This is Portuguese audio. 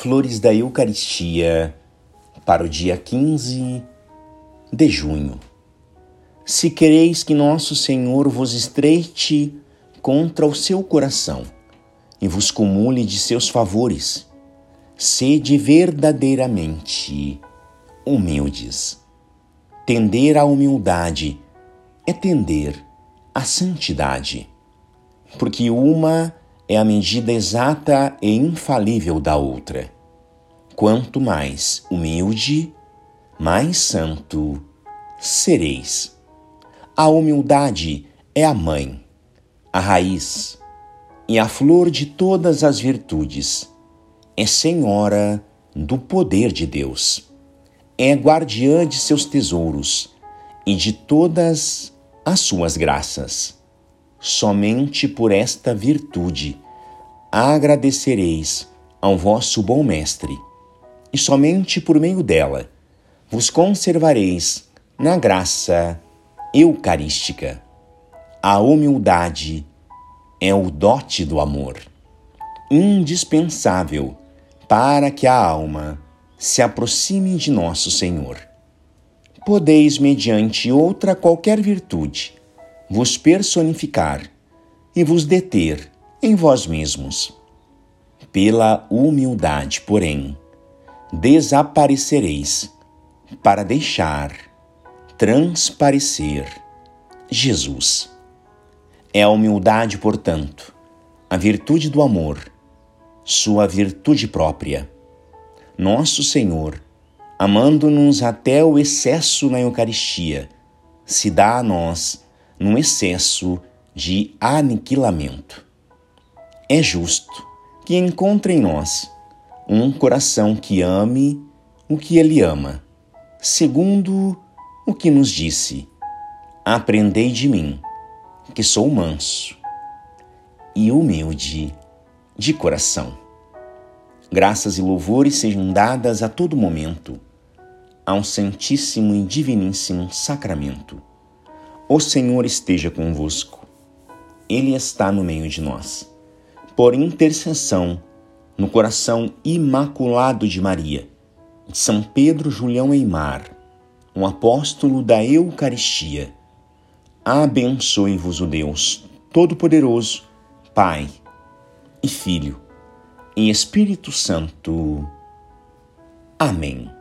Flores da Eucaristia para o dia 15 de junho. Se quereis que nosso Senhor vos estreite contra o seu coração e vos cumule de seus favores, sede verdadeiramente humildes. Tender à humildade é tender à santidade, porque uma é a medida exata e infalível da outra. Quanto mais humilde, mais santo sereis. A humildade é a mãe, a raiz e a flor de todas as virtudes. É senhora do poder de Deus. É guardiã de seus tesouros e de todas as suas graças. Somente por esta virtude agradecereis ao vosso bom Mestre, e somente por meio dela vos conservareis na graça eucarística. A humildade é o dote do amor, indispensável para que a alma se aproxime de nosso Senhor. Podeis, mediante outra qualquer virtude, vos personificar e vos deter em vós mesmos. Pela humildade, porém, desaparecereis para deixar transparecer Jesus. É a humildade, portanto, a virtude do amor, sua virtude própria. Nosso Senhor, amando-nos até o excesso na Eucaristia, se dá a nós num excesso de aniquilamento. É justo que encontre em nós um coração que ame o que ele ama, segundo o que nos disse: Aprendei de mim, que sou manso e humilde de coração. Graças e louvores sejam dadas a todo momento ao Santíssimo e Diviníssimo Sacramento o Senhor esteja convosco. Ele está no meio de nós. Por intercessão, no coração imaculado de Maria, de São Pedro Julião Eimar, um apóstolo da Eucaristia, abençoe-vos o Deus Todo-Poderoso, Pai e Filho e Espírito Santo. Amém.